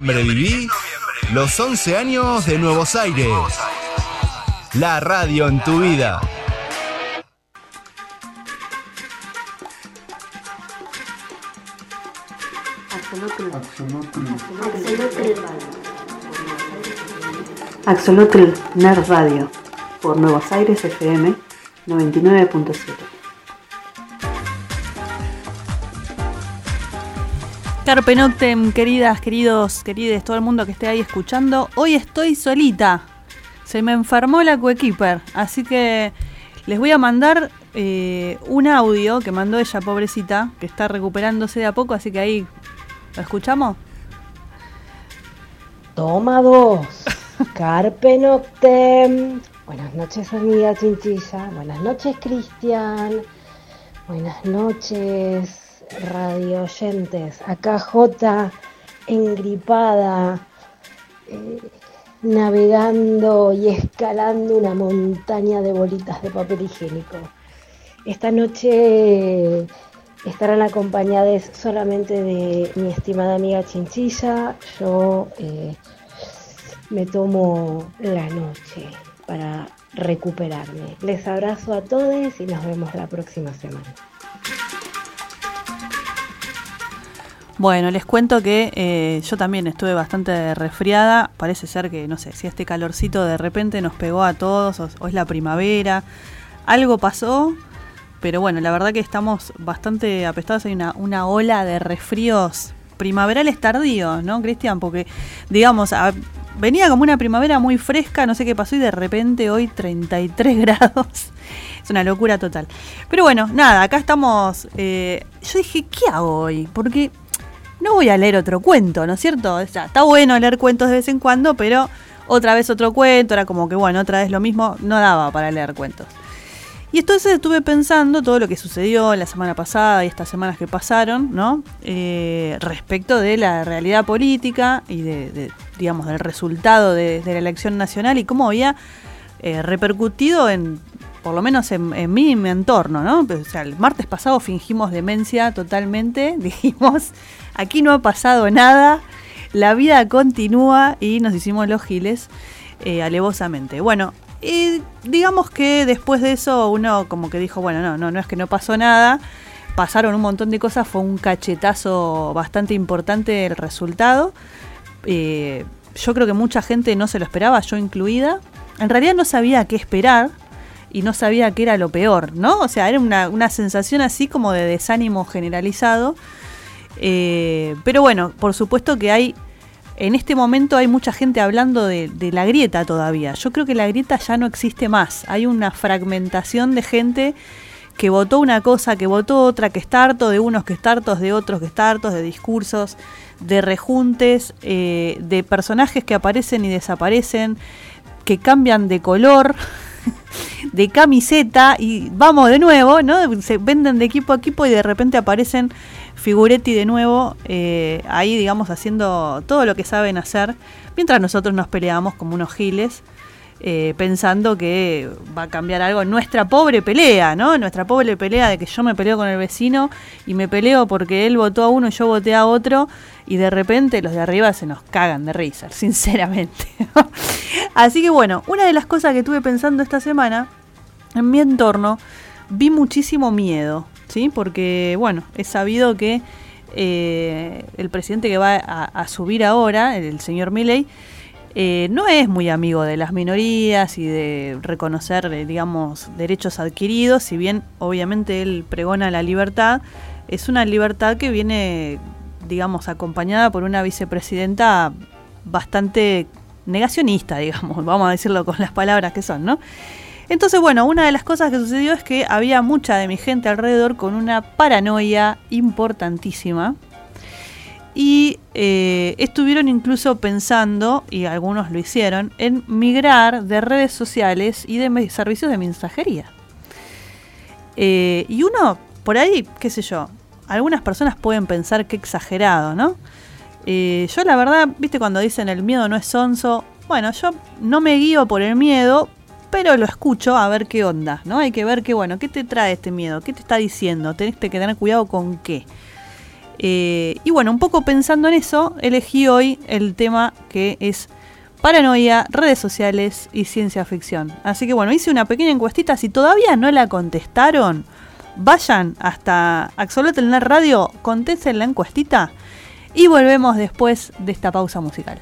Viví los 11 años de Nuevos Aires. La radio en tu vida. Axolotl Nerd Radio por Nuevos Aires FM 99.7. Carpe Noctem, queridas, queridos, querides, todo el mundo que esté ahí escuchando. Hoy estoy solita. Se me enfermó la coequiper, así que les voy a mandar eh, un audio que mandó ella, pobrecita, que está recuperándose de a poco, así que ahí lo escuchamos. Toma dos. Carpe Noctem. Buenas noches, amiga Chinchilla. Buenas noches, Cristian. Buenas noches, radio oyentes. Acá J, engripada, eh, navegando y escalando una montaña de bolitas de papel higiénico. Esta noche estarán acompañadas solamente de mi estimada amiga Chinchilla. Yo eh, me tomo la noche para recuperarme. Les abrazo a todos y nos vemos la próxima semana. Bueno, les cuento que eh, yo también estuve bastante resfriada. Parece ser que, no sé, si este calorcito de repente nos pegó a todos o, es la primavera. Algo pasó, pero bueno, la verdad que estamos bastante apestados. Hay una, una ola de resfríos primaverales tardíos, ¿no, Cristian? Porque, digamos, venía como una primavera muy fresca, no sé qué pasó, y de repente hoy 33 grados. Es una locura total. Pero bueno, nada, acá estamos. eh, yo dije, ¿qué hago hoy? Porque no voy a leer otro cuento, ¿no es cierto? Está bueno leer cuentos de vez en cuando, pero otra vez otro cuento, era como que bueno, otra vez lo mismo, no daba para leer cuentos. Y entonces estuve pensando todo lo que sucedió la semana pasada y estas semanas que pasaron, ¿no? Eh, respecto de la realidad política y de, digamos, del resultado de, de la elección nacional y cómo había eh, repercutido en, por lo menos en, en mí y en mi entorno, ¿no? O sea, el martes pasado fingimos demencia totalmente, dijimos, aquí no ha pasado nada, la vida continúa y nos hicimos los giles eh, alevosamente. Bueno, y digamos que después de eso uno como que dijo, bueno, no, no, no es que no pasó nada, pasaron un montón de cosas, fue un cachetazo bastante importante el resultado. Eh, yo creo que mucha gente no se lo esperaba, yo incluida. En realidad no sabía qué esperar y no sabía qué era lo peor, ¿no? O sea, era una, una sensación así como de desánimo generalizado. Eh, pero bueno, por supuesto que hay, en este momento hay mucha gente hablando de, la grieta todavía. Yo creo que la grieta ya no existe más. Hay una fragmentación de gente que votó una cosa, que votó otra, que está harto de unos, que está hartos de otros, que está hartos de discursos, de rejuntes, eh, de personajes que aparecen y desaparecen, que cambian de color, de camiseta y vamos de nuevo, ¿no? Se venden de equipo a equipo y de repente aparecen Figuretti de nuevo eh, ahí, digamos, haciendo todo lo que saben hacer, mientras nosotros nos peleamos como unos giles. eh, pensando que va a cambiar algo nuestra pobre pelea, ¿no? Nuestra pobre pelea de que yo me peleo con el vecino y me peleo porque él votó a uno y yo voté a otro y de repente los de arriba se nos cagan de risa, sinceramente. Así que bueno, una de las cosas que estuve pensando esta semana en mi entorno, vi muchísimo miedo, ¿sí? Porque, bueno, he sabido que eh, el presidente que va a, a subir ahora, el señor Milley, eh, no es muy amigo de las minorías y de reconocer, eh, digamos, derechos adquiridos, si bien obviamente él pregona la libertad, es una libertad que viene, digamos, acompañada por una vicepresidenta bastante negacionista, digamos, vamos a decirlo con las palabras que son, ¿no? Entonces, bueno, una de las cosas que sucedió es que había mucha de mi gente alrededor con una paranoia importantísima. Y eh, estuvieron incluso pensando, y algunos lo hicieron, en migrar de redes sociales y de servicios de mensajería. Eh, y uno, por ahí, qué sé yo, algunas personas pueden pensar que exagerado, ¿no? Eh, yo la verdad, viste cuando dicen el miedo no es sonso, bueno, yo no me guío por el miedo, pero lo escucho a ver qué onda, ¿no? Hay que ver qué, bueno, ¿qué te trae este miedo? ¿Qué te está diciendo? Tenés que tener cuidado con qué. Eh, y bueno, un poco pensando en eso, elegí hoy el tema que es paranoia, redes sociales y ciencia ficción. Así que bueno, hice una pequeña encuestita. Si todavía no la contestaron, vayan hasta Axolotl Radio, contesten la encuestita y volvemos después de esta pausa musical.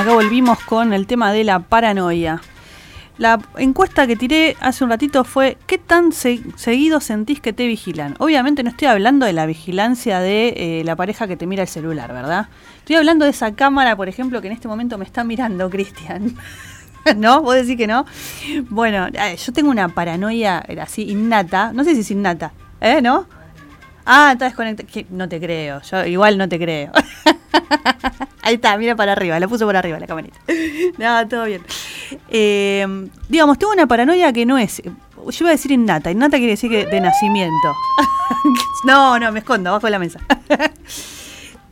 Acá volvimos con el tema de la paranoia. La encuesta que tiré hace un ratito fue ¿qué tan seguido sentís que te vigilan? Obviamente no estoy hablando de la vigilancia de eh, la pareja que te mira el celular, ¿verdad? Estoy hablando de esa cámara, por ejemplo, que en este momento me está mirando, Cristian. ¿No? ¿Vos decís que no? Bueno, yo tengo una paranoia así innata, no sé si es innata, ¿eh? ¿No? Ah, está desconectado. No te creo, yo igual no te creo. Ahí está, mira para arriba, la puso por arriba la camarita. no, todo bien. Eh, digamos, tengo una paranoia que no es. Yo iba a decir innata. Innata quiere decir que de nacimiento. no, no, me escondo, abajo de la mesa.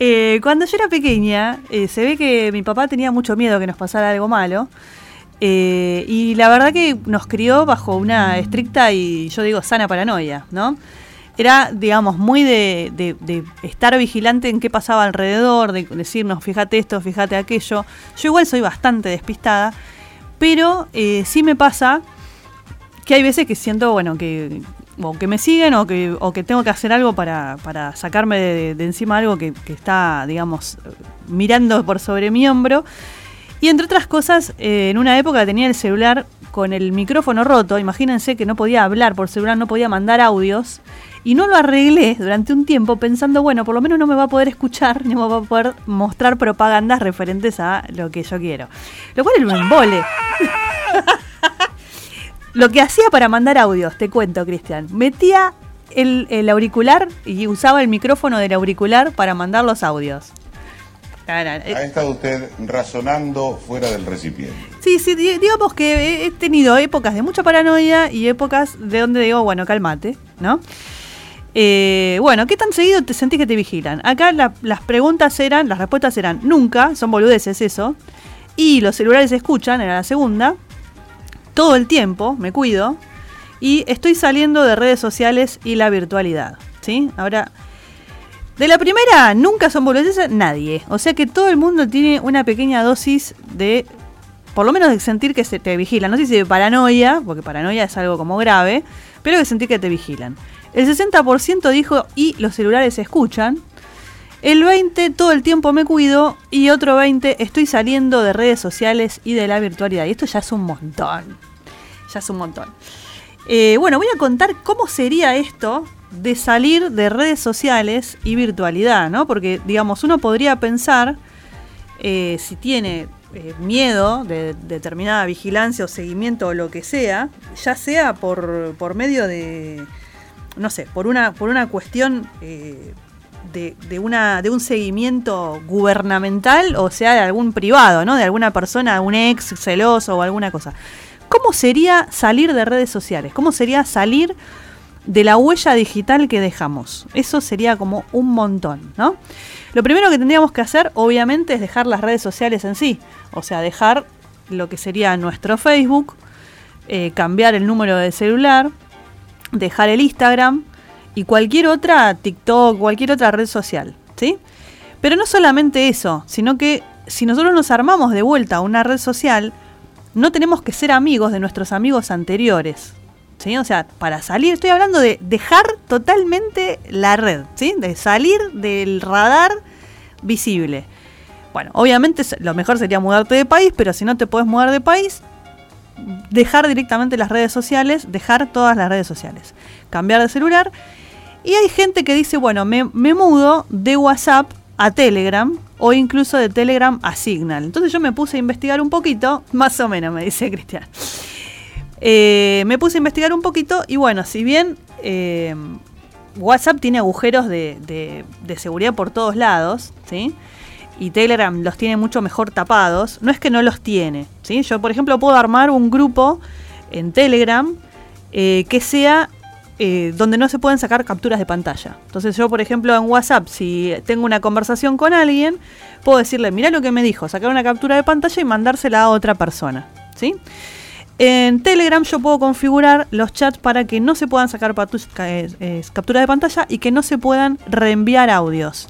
Eh, cuando yo era pequeña, eh, se ve que mi papá tenía mucho miedo que nos pasara algo malo. y la verdad que nos crió bajo una estricta y yo digo sana paranoia, ¿no? Era, digamos, muy de, de- estar vigilante en qué pasaba alrededor, de decirnos, fíjate esto, fíjate aquello. Yo igual soy bastante despistada, pero eh, sí me pasa que hay veces que siento, bueno, que o que me siguen o que, o que tengo que hacer algo para, para sacarme de, de encima algo que, que está, digamos, mirando por sobre mi hombro. Y entre otras cosas, eh, en una época tenía el celular con el micrófono roto. Imagínense que no podía hablar por celular, no podía mandar audios. Y no lo arreglé durante un tiempo pensando, bueno, por lo menos no me va a poder escuchar, ni me va a poder mostrar propagandas referentes a lo que yo quiero. Lo cual era un embole. Lo que hacía para mandar audios, te cuento, Cristian. Metía el, el auricular y usaba el micrófono del auricular para mandar los audios. Eh, Ha estado usted razonando fuera del recipiente. Sí, sí, di- digamos que he- he tenido épocas de mucha paranoia y épocas de donde digo, bueno, cálmate, ¿no? Eh, bueno, ¿qué tan seguido te sentís que te vigilan? Acá la- las preguntas eran, las respuestas eran nunca, son boludeces eso, y los celulares escuchan, era la segunda, todo el tiempo, me cuido, y estoy saliendo de redes sociales y la virtualidad, ¿sí? Ahora, de la primera, nunca son boludeces nadie. O sea que todo el mundo tiene una pequeña dosis de, por lo menos de sentir que se te vigilan. No sé si de paranoia, porque paranoia es algo como grave, pero de sentir que te vigilan. El 60% dijo, y los celulares se escuchan. El 20% todo el tiempo me cuido. Y otro 20% estoy saliendo de redes sociales y de la virtualidad. Y esto ya es un montón. Ya es un montón. Eh, bueno, voy a contar cómo sería esto de salir de redes sociales y virtualidad, ¿no? Porque, digamos, uno podría pensar, eh, si tiene eh, miedo de determinada vigilancia o seguimiento o lo que sea, ya sea por, por medio de, no sé, por una, por una cuestión eh, de, de una, de un seguimiento gubernamental o sea de algún privado, ¿no? De alguna persona, un ex celoso o alguna cosa. ¿Cómo sería salir de redes sociales? ¿Cómo sería salir de la huella digital que dejamos? Eso sería como un montón, ¿no? Lo primero que tendríamos que hacer, obviamente, es dejar las redes sociales en sí. O sea, dejar lo que sería nuestro Facebook, eh, cambiar el número de celular, dejar el Instagram y cualquier otra, TikTok, cualquier otra red social, ¿sí? Pero no solamente eso, sino que si nosotros nos armamos de vuelta una red social, no tenemos que ser amigos de nuestros amigos anteriores. ¿sí? O sea, para salir, estoy hablando de dejar totalmente la red, ¿sí? de salir del radar visible. Bueno, obviamente lo mejor sería mudarte de país, pero si no te puedes mudar de país, dejar directamente las redes sociales, dejar todas las redes sociales, cambiar de celular. Y hay gente que dice, bueno, me, me mudo de WhatsApp a Telegram o incluso de Telegram a Signal. Entonces yo me puse a investigar un poquito, más o menos, me dice Cristian. Eh, me puse a investigar un poquito y bueno, si bien eh, WhatsApp tiene agujeros de, de- de seguridad por todos lados, ¿sí? Y Telegram los tiene mucho mejor tapados, no es que no los tiene. Yo, por ejemplo, puedo armar un grupo en Telegram eh, que sea eh, donde no se pueden sacar capturas de pantalla. Entonces yo, por ejemplo, en WhatsApp, si tengo una conversación con alguien, puedo decirle, mira lo que me dijo, sacar una captura de pantalla y mandársela a otra persona, ¿sí? En Telegram yo puedo configurar los chats para que no se puedan sacar eh, capturas de pantalla y que no se puedan reenviar audios.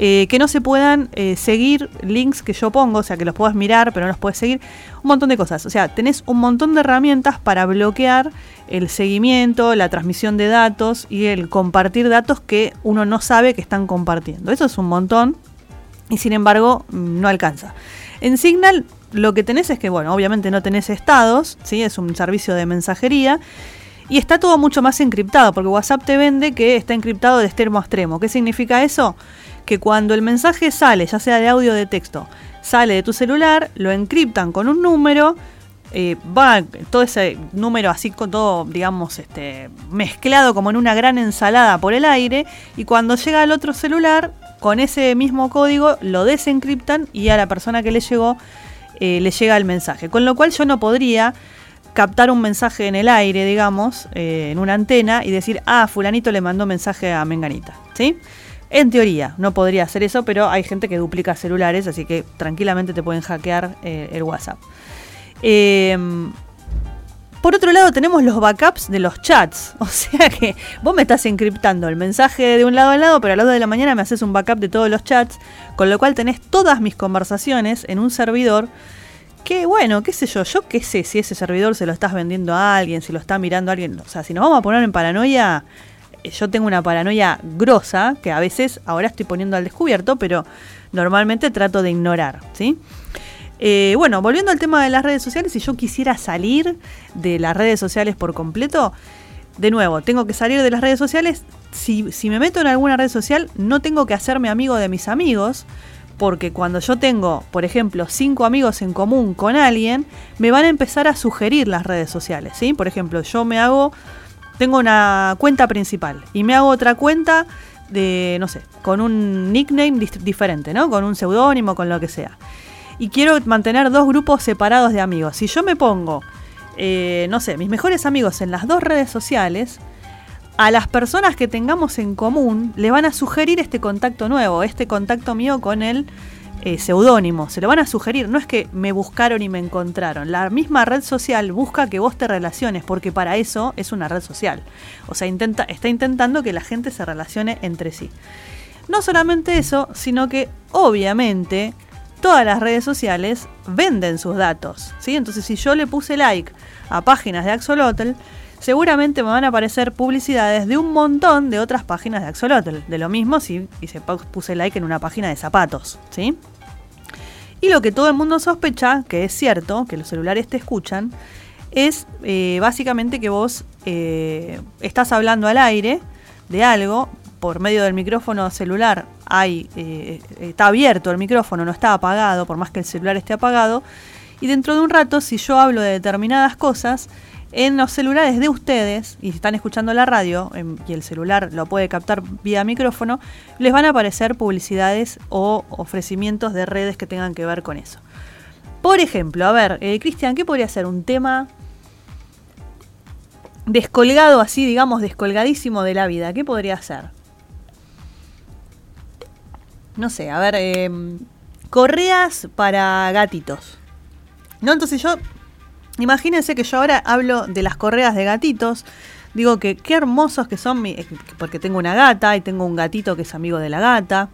Eh, que no se puedan eh, seguir links que yo pongo, o sea, que los puedas mirar, pero no los puedes seguir. Un montón de cosas. O sea, tenés un montón de herramientas para bloquear el seguimiento, la transmisión de datos y el compartir datos que uno no sabe que están compartiendo. Eso es un montón y sin embargo no alcanza. En Signal lo que tenés es que, bueno, obviamente no tenés estados, ¿sí? es un servicio de mensajería y está todo mucho más encriptado, porque WhatsApp te vende que está encriptado de extremo a extremo. ¿Qué significa eso? Que cuando el mensaje sale, ya sea de audio o de texto, sale de tu celular, lo encriptan con un número, eh, va todo ese número así con todo, digamos, este, mezclado como en una gran ensalada por el aire, y cuando llega al otro celular, con ese mismo código lo desencriptan y a la persona que le llegó eh, le llega el mensaje. Con lo cual yo no podría captar un mensaje en el aire, digamos, eh, en una antena y decir, ah, fulanito le mandó mensaje a Menganita, ¿sí? En teoría, no podría hacer eso, pero hay gente que duplica celulares, así que tranquilamente te pueden hackear eh, el WhatsApp. Eh, por otro lado tenemos los backups de los chats. O sea que vos me estás encriptando el mensaje de un lado al lado, pero a las 2 de la mañana me haces un backup de todos los chats, con lo cual tenés todas mis conversaciones en un servidor que bueno, qué sé yo, yo qué sé si ese servidor se lo estás vendiendo a alguien, si lo está mirando a alguien. O sea, si nos vamos a poner en paranoia, yo tengo una paranoia grosa, que a veces ahora estoy poniendo al descubierto, pero normalmente trato de ignorar, ¿sí? Eh, bueno, volviendo al tema de las redes sociales, si yo quisiera salir de las redes sociales por completo, de nuevo, tengo que salir de las redes sociales. Si, si me meto en alguna red social, no tengo que hacerme amigo de mis amigos, porque cuando yo tengo, por ejemplo, cinco amigos en común con alguien, me van a empezar a sugerir las redes sociales, ¿sí? Por ejemplo, yo me hago, tengo una cuenta principal y me hago otra cuenta de, no sé, con un nickname diferente, ¿no? Con un seudónimo, con lo que sea. Y quiero mantener dos grupos separados de amigos. Si yo me pongo, eh, no sé, mis mejores amigos en las dos redes sociales, a las personas que tengamos en común le van a sugerir este contacto nuevo, este contacto mío con el eh, seudónimo. Se lo van a sugerir. No es que me buscaron y me encontraron. La misma red social busca que vos te relaciones, porque para eso es una red social. O sea, intenta, está intentando que la gente se relacione entre sí. No solamente eso, sino que obviamente todas las redes sociales venden sus datos. ¿sí? Entonces, si yo le puse like a páginas de Axolotl, seguramente me van a aparecer publicidades de un montón de otras páginas de Axolotl. De lo mismo si se puse like en una página de zapatos, ¿sí? Y lo que todo el mundo sospecha, que es cierto, que los celulares te escuchan, es eh, básicamente que vos eh, estás hablando al aire de algo, por medio del micrófono celular hay, eh, está abierto el micrófono, no está apagado, por más que el celular esté apagado, y dentro de un rato, si yo hablo de determinadas cosas, en los celulares de ustedes, y si están escuchando la radio em, y el celular lo puede captar vía micrófono, les van a aparecer publicidades o ofrecimientos de redes que tengan que ver con eso. Por ejemplo, a ver, eh, Cristian, ¿qué podría ser un tema descolgado así, digamos, descolgadísimo de la vida? ¿Qué podría ser? No sé, a ver, em, correas para gatitos. ¿No? Entonces yo Imagínense que yo ahora hablo de las correas de gatitos. Digo que qué hermosos que son, eh, porque tengo una gata y tengo un gatito que es amigo de la gata.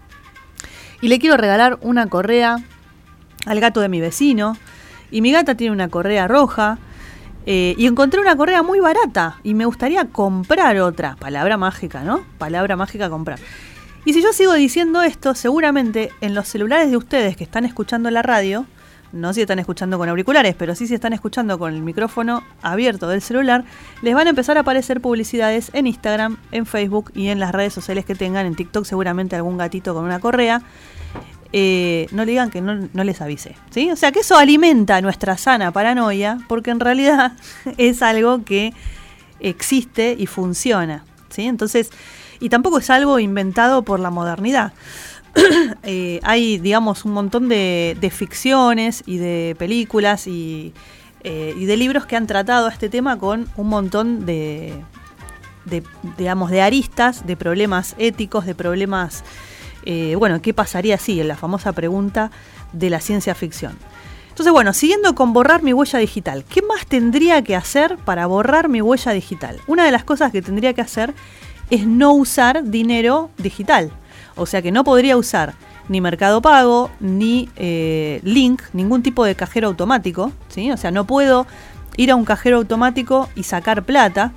Y le quiero regalar una correa al gato de mi vecino. Y mi gata tiene una correa roja. Eh, y encontré una correa muy barata. Y me gustaría comprar otra. Palabra mágica, ¿no? Palabra mágica comprar. Y si yo sigo diciendo esto, seguramente en los celulares de ustedes que están escuchando la radio, no si están escuchando con auriculares, pero sí si están escuchando con el micrófono abierto del celular, les van a empezar a aparecer publicidades en Instagram, en Facebook y en las redes sociales que tengan. En TikTok seguramente algún gatito con una correa. Eh, no le digan que no, les avise. ¿sí? O sea que eso alimenta nuestra sana paranoia, porque en realidad es algo que existe y funciona. ¿sí? Entonces, y tampoco es algo inventado por la modernidad. Eh, hay, digamos, un montón de, ficciones y de películas y, eh, y, de libros que han tratado este tema con un montón de, digamos, de aristas, de problemas éticos, de problemas, eh, bueno, ¿qué pasaría si? En la famosa pregunta de la ciencia ficción. Entonces, bueno, siguiendo con borrar mi huella digital, ¿qué más tendría que hacer para borrar mi huella digital? Una de las cosas que tendría que hacer es no usar dinero digital. O sea que no podría usar ni Mercado Pago, ni eh, Link, ningún tipo de cajero automático. ¿sí? O sea, no puedo ir a un cajero automático y sacar plata.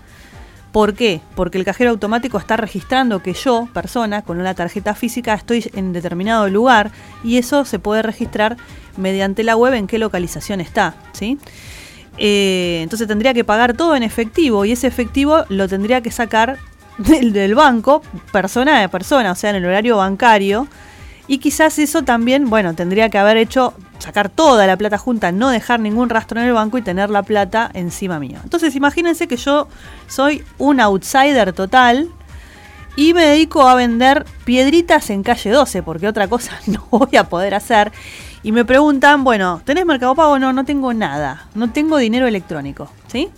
¿Por qué? Porque el cajero automático está registrando que yo, persona, con una tarjeta física, estoy en determinado lugar y eso se puede registrar mediante la web en qué localización está. ¿sí? Eh, entonces tendría que pagar todo en efectivo y ese efectivo lo tendría que sacar del, banco, persona de persona, o sea, en el horario bancario. Y quizás eso también, bueno, tendría que haber hecho sacar toda la plata junta, no dejar ningún rastro en el banco y tener la plata encima mío. Entonces imagínense que yo soy un outsider total y me dedico a vender piedritas en calle 12, porque otra cosa no voy a poder hacer. Y me preguntan, bueno, ¿tenés Mercado Pago? No, no tengo nada, no tengo dinero electrónico, ¿sí?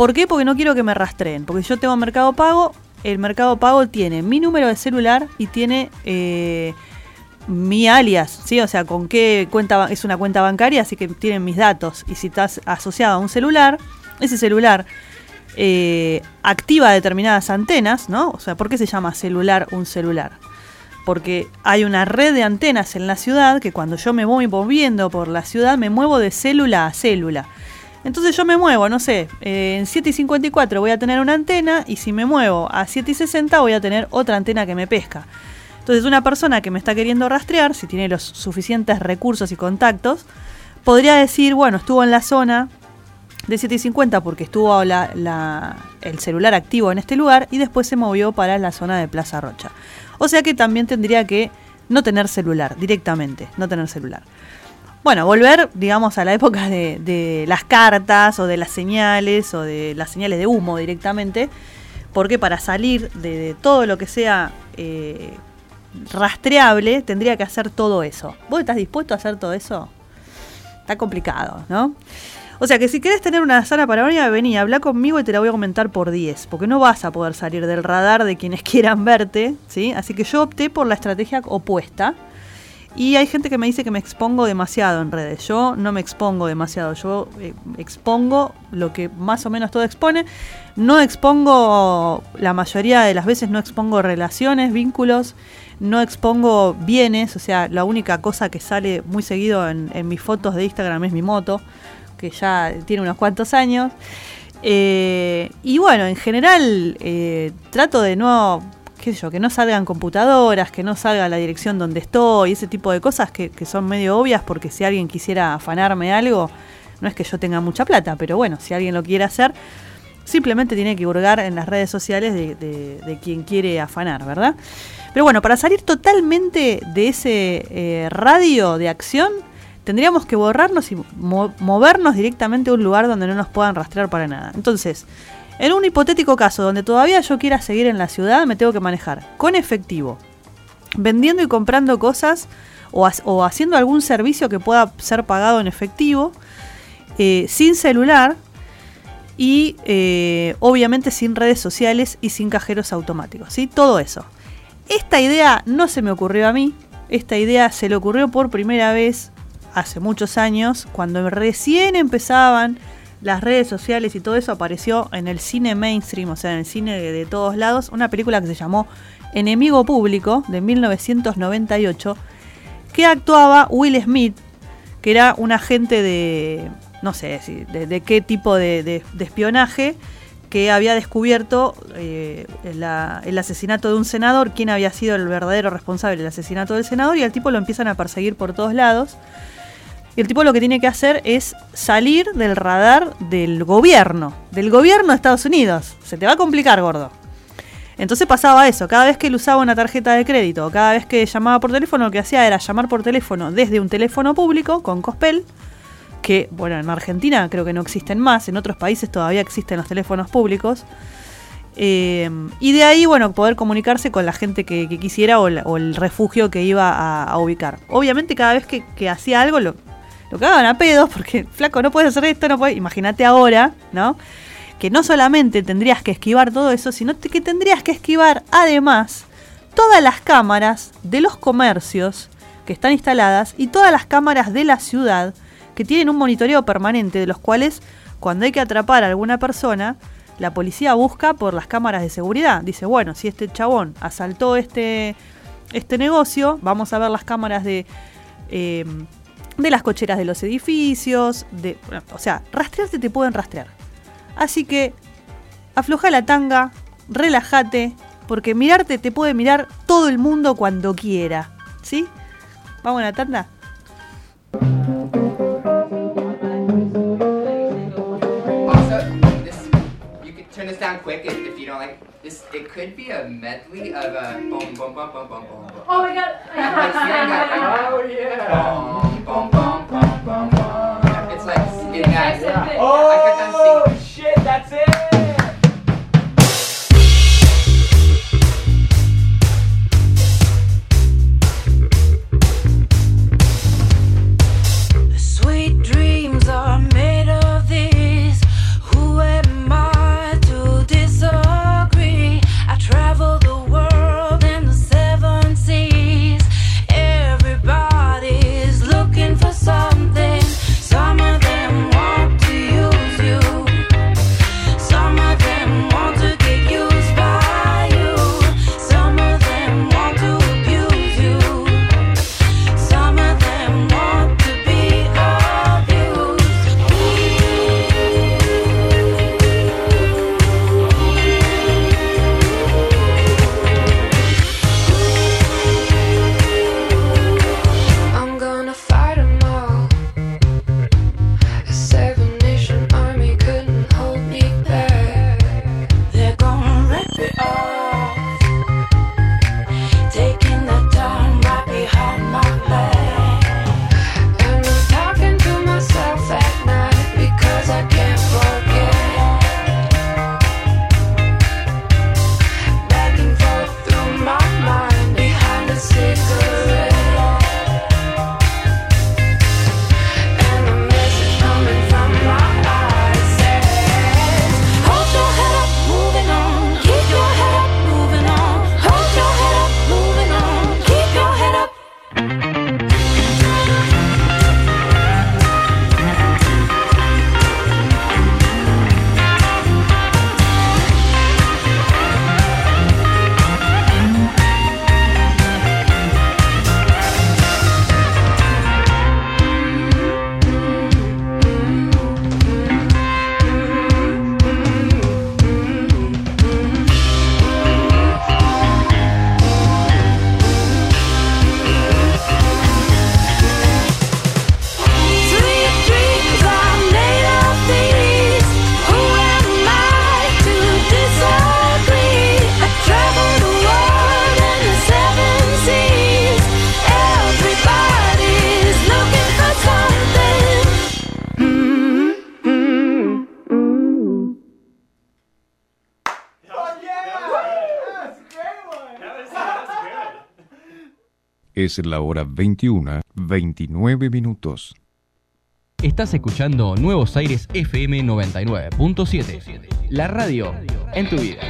¿Por qué? Porque no quiero que me rastreen. Porque yo tengo Mercado Pago, el Mercado Pago tiene mi número de celular y tiene eh, mi alias, ¿sí? O sea, con qué cuenta es una cuenta bancaria, así que tienen mis datos. Y si estás asociado a un celular, ese celular eh, activa determinadas antenas, ¿no? O sea, ¿por qué se llama celular un celular? Porque hay una red de antenas en la ciudad que cuando yo me voy moviendo por la ciudad me muevo de célula a célula. Entonces yo me muevo, no sé, eh, en 7 y 54 voy a tener una antena y si me muevo a 7 y 60 voy a tener otra antena que me pesca. Entonces una persona que me está queriendo rastrear, si tiene los suficientes recursos y contactos, podría decir, bueno, estuvo en la zona de 7 y 50 porque estuvo el celular activo en este lugar y después se movió para la zona de Plaza Rocha. O sea que también tendría que no tener celular, directamente, no tener celular. Bueno, volver, digamos, a la época de, las cartas o de las señales o de las señales de humo directamente, porque para salir de, todo lo que sea eh, rastreable tendría que hacer todo eso. ¿Vos estás dispuesto a hacer todo eso? Está complicado, ¿no? O sea que si querés tener una sana paranoia, vení, habla conmigo y te la voy a comentar por 10, porque no vas a poder salir del radar de quienes quieran verte, ¿sí? Así que yo opté por la estrategia opuesta. Y hay gente que me dice que me expongo demasiado en redes. Yo no me expongo demasiado. Yo eh, expongo lo que más o menos todo expone. No expongo, la mayoría de las veces no expongo relaciones, vínculos. No expongo bienes. O sea, la única cosa que sale muy seguido en, mis fotos de Instagram es mi moto, que ya tiene unos cuantos años. Eh, y bueno, en general eh, trato de no qué sé yo, que no salgan computadoras, que no salga la dirección donde estoy, ese tipo de cosas que, que son medio obvias porque si alguien quisiera afanarme algo, no es que yo tenga mucha plata, pero bueno, si alguien lo quiere hacer, simplemente tiene que hurgar en las redes sociales de, de- de quien quiere afanar, ¿verdad? Pero bueno, para salir totalmente de ese eh, radio de acción, tendríamos que borrarnos y mo- movernos directamente a un lugar donde no nos puedan rastrear para nada. Entonces, en un hipotético caso donde todavía yo quiera seguir en la ciudad, me tengo que manejar con efectivo, vendiendo y comprando cosas o, ha- o haciendo algún servicio que pueda ser pagado en efectivo, eh, sin celular y eh, obviamente sin redes sociales y sin cajeros automáticos. ¿sí? Todo eso. Esta idea no se me ocurrió a mí, esta idea se le ocurrió por primera vez hace muchos años, cuando recién empezaban las redes sociales y todo eso apareció en el cine mainstream, o sea, en el cine de, todos lados, una película que se llamó Enemigo Público de 1998, que actuaba Will Smith, que era un agente de, no sé, de, de qué tipo de, espionaje, que había descubierto eh, el asesinato de un senador, quién había sido el verdadero responsable del asesinato del senador, y al tipo lo empiezan a perseguir por todos lados. El tipo lo que tiene que hacer es salir del radar del gobierno, del gobierno de Estados Unidos. Se te va a complicar, gordo. Entonces pasaba eso, cada vez que él usaba una tarjeta de crédito, cada vez que llamaba por teléfono, lo que hacía era llamar por teléfono desde un teléfono público con Cospel, que, bueno, en Argentina creo que no existen más, en otros países todavía existen los teléfonos públicos. Eh, y de ahí, bueno, poder comunicarse con la gente que, quisiera o, el refugio que iba a, a ubicar. Obviamente cada vez que, que hacía algo lo, lo cagaban a pedos porque, flaco, no puedes hacer esto, no puedes... Imagínate ahora, ¿no? Que no solamente tendrías que esquivar todo eso, sino que tendrías que esquivar además todas las cámaras de los comercios que están instaladas y todas las cámaras de la ciudad que tienen un monitoreo permanente de los cuales cuando hay que atrapar a alguna persona, la policía busca por las cámaras de seguridad. Dice, bueno, si este chabón asaltó este, este negocio, vamos a ver las cámaras de, eh, de las cocheras de los edificios, de, o sea, rastrearte te pueden rastrear. Así que afloja la tanga, relájate, porque mirarte te puede mirar todo el mundo cuando quiera. ¿Sí? Vamos a la tanda. This down quick if, if you don't like this. It could be a medley of a boom boom boom boom boom boom. Oh my god. Like, see, I got- oh yeah. Boom boom boom boom boom boom. It's like in that. Yeah. I got done Oh singing. Es la hora 21, 29 minutos. Estás escuchando Nuevos Aires FM 99.7. La radio en tu vida.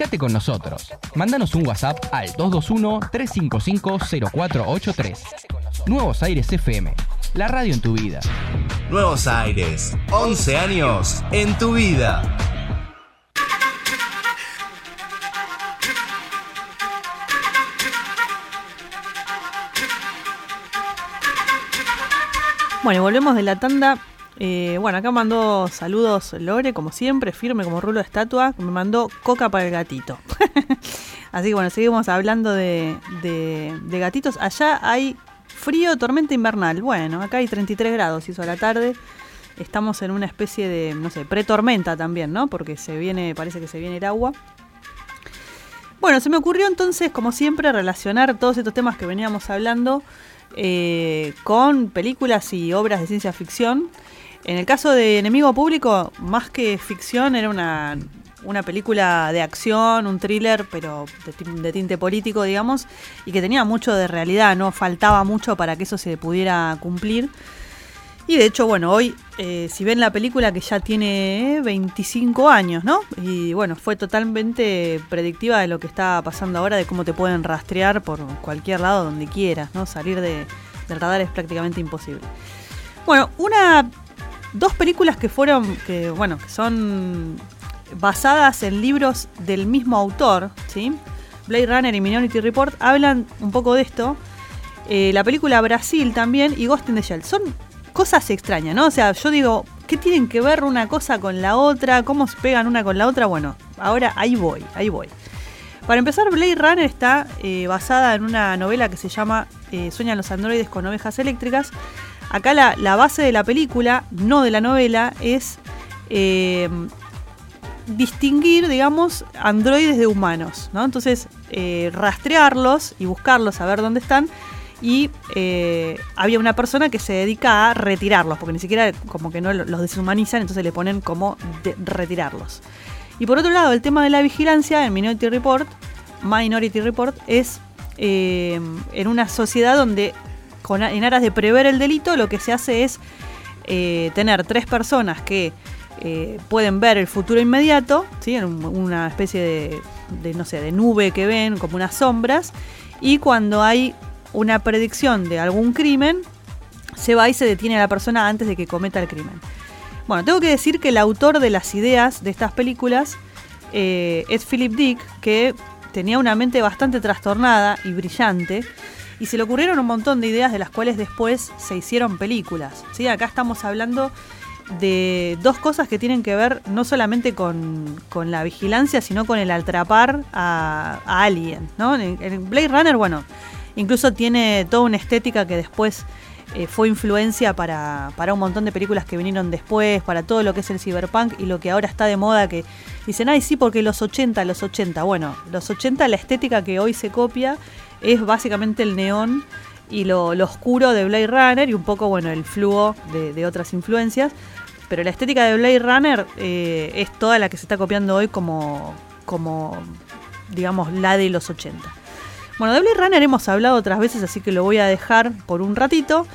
Comunicate con nosotros. Mándanos un WhatsApp al 221-355-0483. Nuevos Aires FM. La radio en tu vida. Nuevos Aires, 11 años en tu vida. Bueno, y volvemos de la tanda. Eh, bueno, acá mandó saludos Lore, como siempre, firme como rulo de estatua. Me mandó coca para el gatito. Así que bueno, seguimos hablando de, gatitos. Allá hay frío, tormenta invernal. Bueno, acá hay 33 grados, hizo a la tarde. Estamos en una especie de, no sé, pretormenta también, ¿no? Porque se viene, parece que se viene el agua. Bueno, se me ocurrió entonces, como siempre, relacionar todos estos temas que veníamos hablando eh, con películas y obras de ciencia ficción. En el caso de Enemigo Público, más que ficción, era una, una película de acción, un thriller, pero de, ti- de tinte político, digamos, y que tenía mucho de realidad, no faltaba mucho para que eso se pudiera cumplir. Y de hecho, bueno, hoy, eh, si ven la película que ya tiene eh, 25 años, ¿no? Y bueno, fue totalmente predictiva de lo que está pasando ahora, de cómo te pueden rastrear por cualquier lado donde quieras, ¿no? Salir de- del radar es prácticamente imposible. Bueno, una. Dos películas que fueron. que, bueno, que son basadas en libros del mismo autor, ¿sí? Blade Runner y Minority Report hablan un poco de esto. Eh, la película Brasil también y Ghost in the Shell. Son cosas extrañas, ¿no? O sea, yo digo, ¿qué tienen que ver una cosa con la otra? ¿Cómo se pegan una con la otra? Bueno, ahora ahí voy, ahí voy. Para empezar, Blade Runner está eh, basada en una novela que se llama eh, Sueñan los androides con ovejas eléctricas. Acá la, base de la película, no de la novela, es eh, distinguir, digamos, androides de humanos, ¿no? Entonces, eh, rastrearlos y buscarlos, saber dónde están. Y eh, había una persona que se dedica a retirarlos, porque ni siquiera como que no lo- los deshumanizan, entonces le ponen como retirarlos. Y por otro lado, el tema de la vigilancia en Minority Report, Minority Report, es en una sociedad donde, en aras de prever el delito, lo que se hace es eh, tener tres personas que eh, pueden ver el futuro inmediato, en un- una especie de, de, no sé, de nube que ven, como unas sombras, y cuando hay una predicción de algún crimen, se va y se detiene a la persona antes de que cometa el crimen. Bueno, tengo que decir que el autor de las ideas de estas películas eh, es Philip Dick, que tenía una mente bastante trastornada y brillante, y se le ocurrieron un montón de ideas de las cuales después se hicieron películas. ¿sí? Acá estamos hablando de dos cosas que tienen que ver no solamente con, con la vigilancia, sino con el atrapar a, alguien. ¿no? En, en Blade Runner, bueno, incluso tiene toda una estética que después eh, fue influencia para, para un montón de películas que vinieron después, para todo lo que es el cyberpunk y lo que ahora está de moda que dicen, ay sí, porque los 80, los 80. Bueno, los 80, la estética que hoy se copia es básicamente el neón y lo, oscuro de Blade Runner y un poco, bueno, el flujo de, de otras influencias. Pero la estética de Blade Runner eh, es toda la que se está copiando hoy como, como, digamos, la de los 80. Bueno, de Blade Runner hemos hablado otras veces, así que lo voy a dejar por un ratito.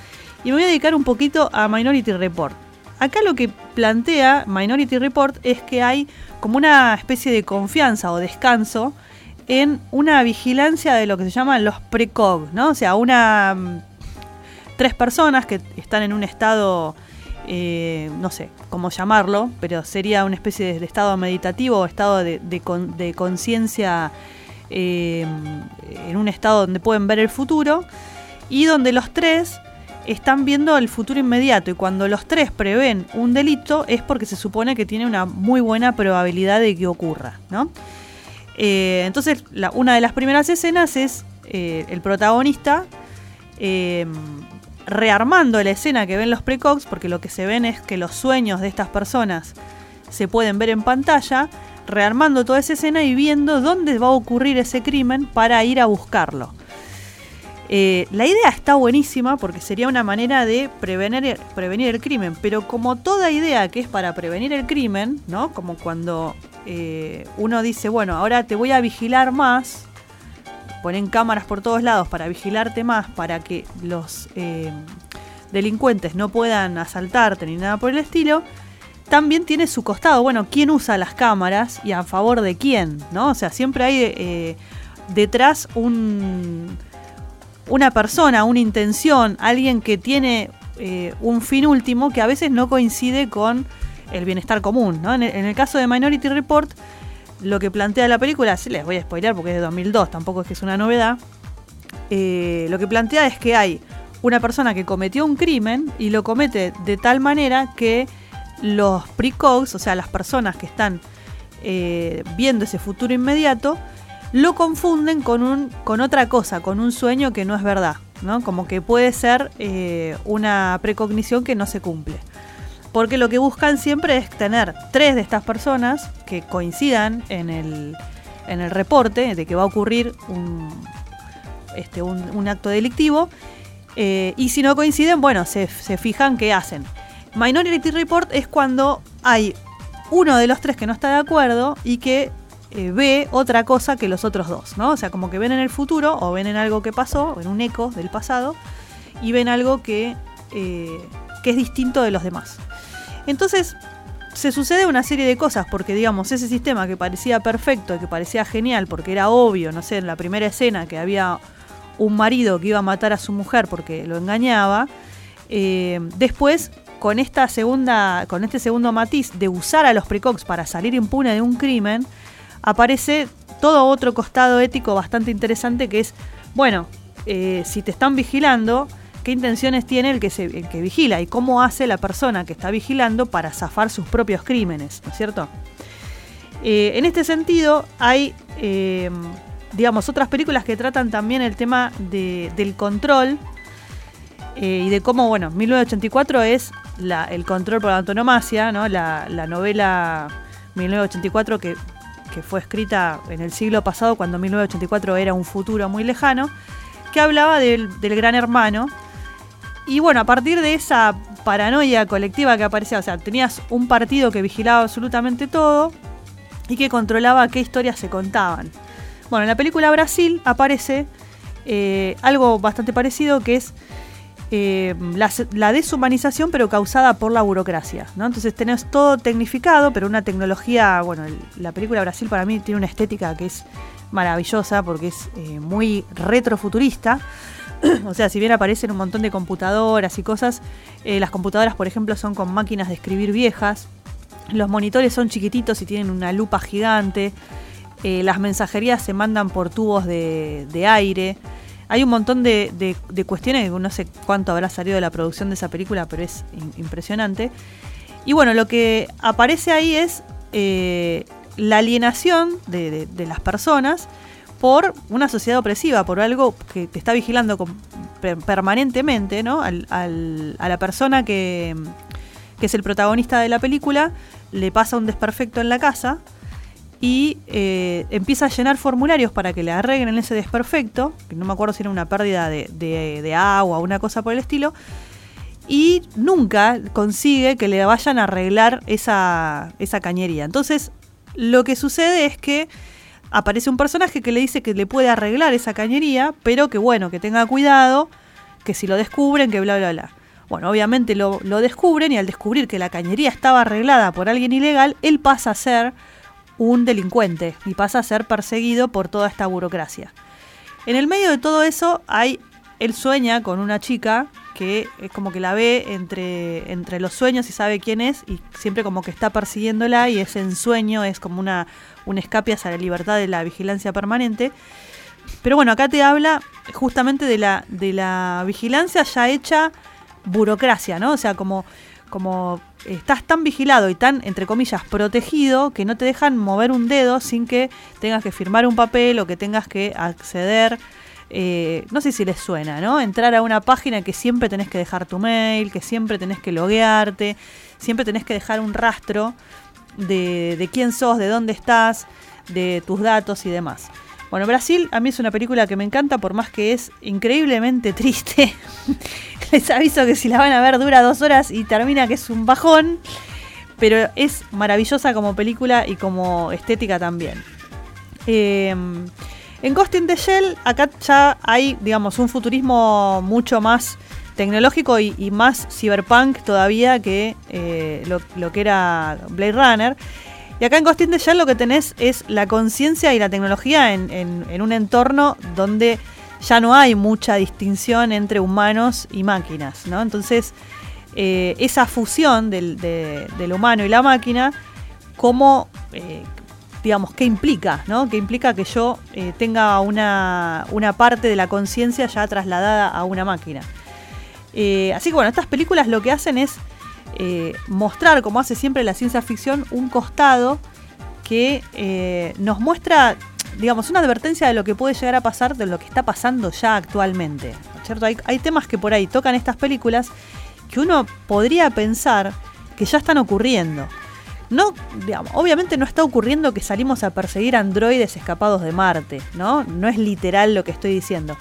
Y me voy a dedicar un poquito a Minority Report. Acá lo que plantea Minority Report es que hay como una especie de confianza o descanso en una vigilancia de lo que se llaman los precog, ¿no? O sea, una mm, tres personas que están en un estado, eh, no sé cómo llamarlo, pero sería una especie de, estado meditativo o estado de conciencia eh, en un estado donde pueden ver el futuro y donde los tres están viendo el futuro inmediato y cuando los tres prevén un delito es porque se supone que tiene una muy buena probabilidad de que ocurra, ¿no? Eh, entonces, una de las primeras escenas es eh, el protagonista eh, rearmando la escena que ven los precogs, porque lo que se ven es que los sueños de estas personas se pueden ver en pantalla, rearmando toda esa escena y viendo dónde va a ocurrir ese crimen para ir a buscarlo. Eh, la idea está buenísima porque sería una manera de prevenir, prevenir el crimen, pero como toda idea que es para prevenir el crimen, ¿no? Como cuando eh, uno dice, bueno, ahora te voy a vigilar más, ponen cámaras por todos lados para vigilarte más, para que los eh, delincuentes no puedan asaltarte ni nada por el estilo, también tiene su costado, bueno, quién usa las cámaras y a favor de quién, ¿no? O sea, siempre hay detrás un una persona, una intención, alguien que tiene eh, un fin último que a veces no coincide con el bienestar común. ¿no? En, el, caso de Minority Report, lo que plantea la película, sí les voy a spoilear porque es de 2002, tampoco es que es una novedad, eh, lo que plantea es que hay una persona que cometió un crimen y lo comete de tal manera que los precogs, o sea, las personas que están eh, viendo ese futuro inmediato, lo confunden con, un, con otra cosa, con un sueño que no es verdad, ¿no? Como que puede ser eh, una precognición que no se cumple. Porque lo que buscan siempre es tener tres de estas personas que coincidan en el, en el reporte de que va a ocurrir un, este, un, acto delictivo. eh, y si no coinciden, bueno, se, se fijan qué hacen. Minority Report es cuando hay uno de los tres que no está de acuerdo y que eh, ve otra cosa que los otros dos, ¿no? O sea, como que ven en el futuro o ven en algo que pasó, en un eco del pasado, y ven algo que, eh, que es distinto de los demás. Entonces, se sucede una serie de cosas, porque digamos, ese sistema que parecía perfecto, que parecía genial, porque era obvio, no sé, en la primera escena que había un marido que iba a matar a su mujer porque lo engañaba, eh, después con esta segunda, con este segundo matiz de usar a los precogs para salir impune de un crimen, aparece todo otro costado ético bastante interesante que es, bueno, eh, si te están vigilando, qué intenciones tiene el que, se, que vigila y cómo hace la persona que está vigilando para zafar sus propios crímenes, ¿no es cierto? Eh, en este sentido, hay, eh, digamos, otras películas que tratan también el tema de- del control y de cómo, bueno, 1984 es la- el control por antonomasia, ¿no? La, la novela 1984 que, que fue escrita en el siglo pasado, cuando 1984 era un futuro muy lejano, que hablaba del, del gran hermano. Y bueno, a partir de esa paranoia colectiva que aparecía, o sea, tenías un partido que vigilaba absolutamente todo y que controlaba qué historias se contaban. Bueno, en la película Brasil aparece eh, algo bastante parecido que es eh, la, deshumanización pero causada por la burocracia. Entonces tenés todo tecnificado, pero una tecnología, bueno, la película Brasil para mí tiene una estética que es maravillosa porque es eh, muy retrofuturista. o sea, si bien aparecen un montón de computadoras y cosas, eh, las computadoras, por ejemplo, son con máquinas de escribir viejas. Los monitores son chiquititos y tienen una lupa gigante. Las mensajerías se mandan por tubos de aire. Hay un montón de, de- cuestiones no sé cuánto habrá salido de la producción de esa película, pero es im- impresionante. Y bueno, lo que aparece ahí es eh, la alienación de, de- de las personas por una sociedad opresiva, por algo que te está vigilando permanentemente, ¿no? Al- al- a la persona que, que es el protagonista de la película, le pasa un desperfecto en la casa y eh, empieza a llenar formularios para que le arreglen ese desperfecto, que no me acuerdo si era una pérdida de, de- agua o una cosa por el estilo, y nunca consigue que le vayan a arreglar esa, esa cañería. Entonces, lo que sucede es que aparece un personaje que le dice que le puede arreglar esa cañería, pero que bueno, que tenga cuidado, que si lo descubren, que bla, bla, bla. Bueno, obviamente lo, lo descubren y al descubrir que la cañería estaba arreglada por alguien ilegal, él pasa a ser un delincuente y pasa a ser perseguido por toda esta burocracia. En el medio de todo eso hay, él sueña con una chica que es como que la ve entre, entre los sueños y sabe quién es y siempre como que está persiguiéndola y ese ensueño es como una, un escape hacia la libertad de la vigilancia permanente. Pero bueno, acá te habla justamente de la, de la vigilancia ya hecha burocracia, ¿no? O sea, como, como estás tan vigilado y tan, entre comillas, protegido que no te dejan mover un dedo sin que tengas que firmar un papel o que tengas que acceder eh, no sé si les suena, ¿no? Entrar a una página que siempre tenés que dejar tu mail, que siempre tenés que loguearte, siempre tenés que dejar un rastro de, de quién sos, de dónde estás, de tus datos y demás. Bueno, Brasil a mí es una película que me encanta por más que es increíblemente triste. Les aviso que si la van a ver dura dos horas y termina que es un bajón, pero es maravillosa como película y como estética también. Eh, en Ghost in the Shell, acá ya hay, digamos, un futurismo mucho más tecnológico y, más cyberpunk todavía que eh, lo que era Blade Runner. Y acá en Ghost in the Shell lo que tenés es la conciencia y la tecnología en, un entorno donde ya no hay mucha distinción entre humanos y máquinas, ¿no? Entonces, eh, esa fusión del, de- humano y la máquina, cómo, eh, digamos, qué implica, ¿no? ¿Qué implica que yo eh, tenga una, parte de la conciencia ya trasladada a una máquina? Así que bueno, estas películas lo que hacen es eh, mostrar, como hace siempre la ciencia ficción, un costado que eh, nos muestra, digamos, una advertencia de lo que puede llegar a pasar, de lo que está pasando ya actualmente. ¿no es ¿cierto? Hay, temas que por ahí tocan estas películas que uno podría pensar que ya están ocurriendo. No, obviamente no está ocurriendo que salimos a perseguir androides escapados de Marte, ¿no? No es literal lo que estoy diciendo.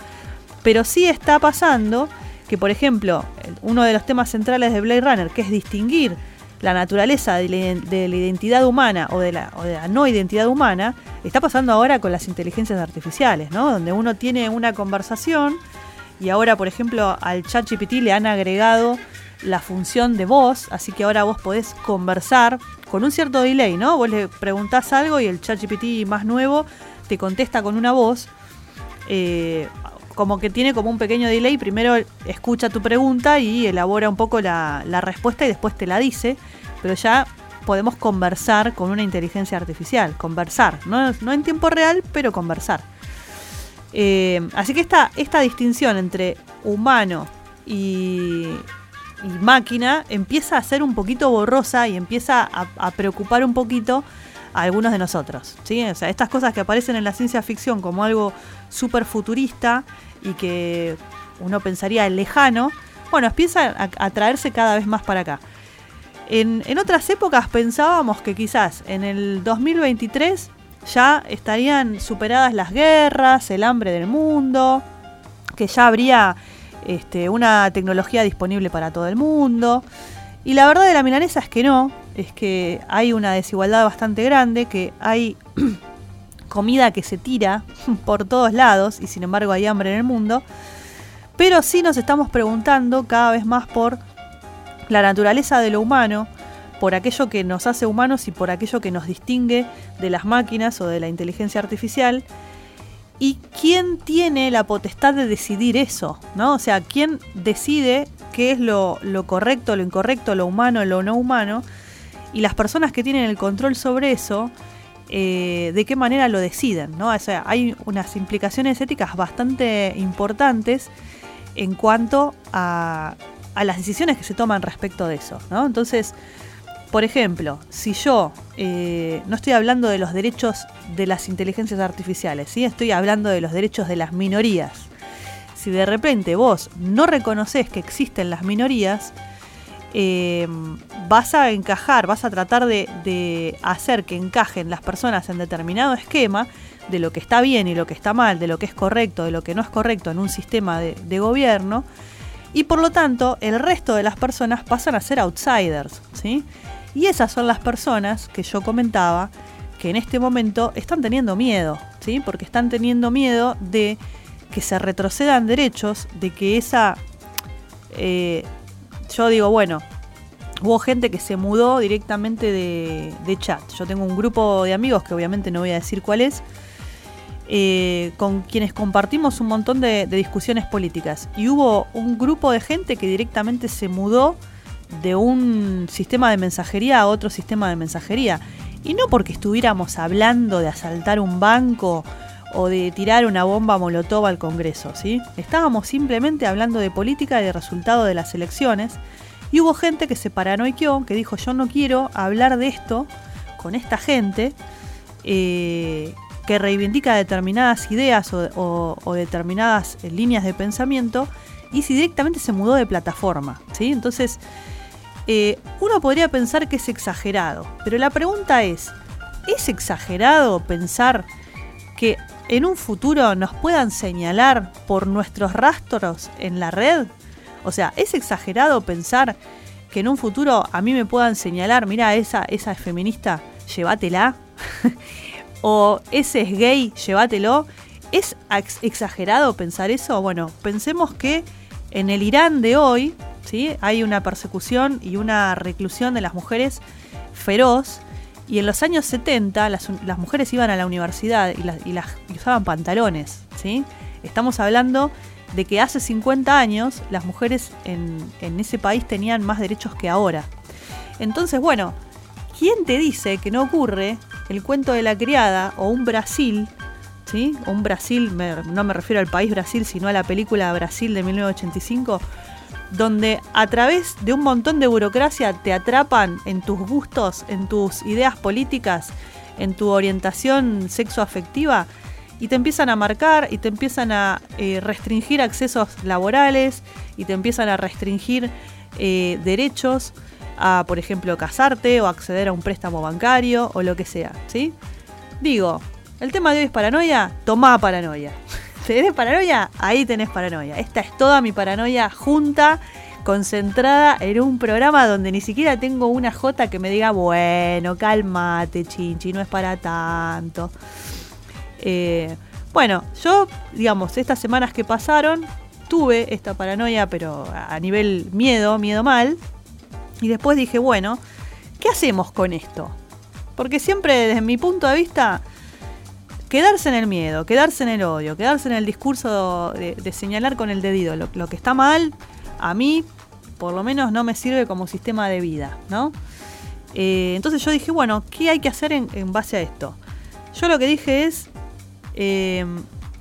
Pero sí está pasando que, por ejemplo, uno de los temas centrales de Blade Runner, que es distinguir la naturaleza de la, iden- de la identidad humana o de la, o de la no identidad humana, está pasando ahora con las inteligencias artificiales, ¿no? Donde uno tiene una conversación y ahora, por ejemplo, al ChatGPT le han agregado la función de voz, así que ahora vos podés conversar con un cierto delay, ¿no? Vos le preguntás algo y el ChatGPT más nuevo te contesta con una voz. eh, como que tiene como un pequeño delay, primero escucha tu pregunta y elabora un poco la, respuesta y después te la dice, pero ya podemos conversar con una inteligencia artificial, conversar, no, no en tiempo real, pero conversar. Eh, así que esta, esta distinción entre humano y, y máquina empieza a ser un poquito borrosa y empieza a preocupar un poquito algunos de nosotros. ¿sí? O sea, estas cosas que aparecen en la ciencia ficción como algo súper futurista y que uno pensaría lejano, bueno, empieza a, a traerse cada vez más para acá. En, en otras épocas pensábamos que quizás en el 2023 ya estarían superadas las guerras, el hambre del mundo, que ya habría este, una tecnología disponible para todo el mundo. Y la verdad de la milanesa es que no, es que hay una desigualdad bastante grande, que hay comida que se tira por todos lados y sin embargo hay hambre en el mundo. Pero sí nos estamos preguntando cada vez más por la naturaleza de lo humano, por aquello que nos hace humanos y por aquello que nos distingue de las máquinas o de la inteligencia artificial. ¿Y quién tiene la potestad de decidir eso? ¿no? O sea, ¿quién decide qué es lo, correcto, lo incorrecto, lo humano, lo no humano? Y las personas que tienen el control sobre eso, eh, ¿de qué manera lo deciden? ¿no? O sea, hay unas implicaciones éticas bastante importantes en cuanto a, a las decisiones que se toman respecto de eso. ¿no? Entonces, por ejemplo, si yo eh, no estoy hablando de los derechos de las inteligencias artificiales, ¿sí? estoy hablando de los derechos de las minorías. Si de repente vos no reconoces que existen las minorías, eh, vas a encajar, vas a tratar de, hacer que encajen las personas en determinado esquema de lo que está bien y lo que está mal, de lo que es correcto, de lo que no es correcto en un sistema de, de gobierno, y por lo tanto el resto de las personas pasan a ser outsiders, ¿sí? Y esas son las personas que yo comentaba que en este momento están teniendo miedo, ¿sí? Porque están teniendo miedo de que se retrocedan derechos, de que esa... eh, yo digo, bueno, hubo gente que se mudó directamente de, chat. Yo tengo un grupo de amigos, que obviamente no voy a decir cuál es, eh, con quienes compartimos un montón de discusiones políticas. Y hubo un grupo de gente que directamente se mudó de un sistema de mensajería a otro sistema de mensajería. Y no porque estuviéramos hablando de asaltar un banco o de tirar una bomba molotov al Congreso, ¿sí? Estábamos simplemente hablando de política y de resultado de las elecciones. Y hubo gente que se paranoiqueó, que dijo yo no quiero hablar de esto con esta gente. eh, que reivindica determinadas ideas o, o- determinadas eh, líneas de pensamiento y si directamente se mudó de plataforma. ¿sí? Entonces, eh, uno podría pensar que es exagerado, pero la pregunta es, ¿es exagerado pensar que en un futuro nos puedan señalar por nuestros rastros en la red? O sea, ¿es exagerado pensar que en un futuro a mí me puedan señalar, mira, esa, esa es feminista, llévatela? o ese es gay, llévatelo. ¿Es ex- exagerado pensar eso? Bueno, pensemos que en el Irán de hoy, Hay una persecución y una reclusión de las mujeres feroz. Y en los años 70 las, mujeres iban a la universidad y, usaban pantalones, ¿sí? Estamos hablando de que hace 50 años las mujeres en, ese país tenían más derechos que ahora. Entonces, bueno, ¿quién te dice que no ocurre el cuento de la criada o un Brasil, ¿sí? Un Brasil, no me refiero al país Brasil, sino a la película Brasil de 1985, donde a través de un montón de burocracia te atrapan en tus gustos, en tus ideas políticas, en tu orientación sexoafectiva y te empiezan a marcar y te empiezan a eh, restringir accesos laborales y te empiezan a restringir eh, derechos a, por ejemplo, casarte o acceder a un préstamo bancario o lo que sea, ¿sí? Digo, el tema de hoy es paranoia, tomá paranoia. ¿Tenés paranoia? Ahí tenés paranoia. Esta es toda mi paranoia junta, concentrada en un programa donde ni siquiera tengo una J que me diga, bueno, cálmate, chinchi, no es para tanto. Eh, bueno, yo, digamos, estas semanas que pasaron, tuve esta paranoia, pero a nivel miedo, miedo mal. Y después dije, bueno, ¿qué hacemos con esto? Porque siempre desde mi punto de vista, quedarse en el miedo, quedarse en el odio, quedarse en el discurso de, señalar con el dedito lo, que está mal, a mí por lo menos no me sirve como sistema de vida, ¿no? Eh, entonces yo dije, bueno, ¿qué hay que hacer en, en base a esto? Yo lo que dije es, eh,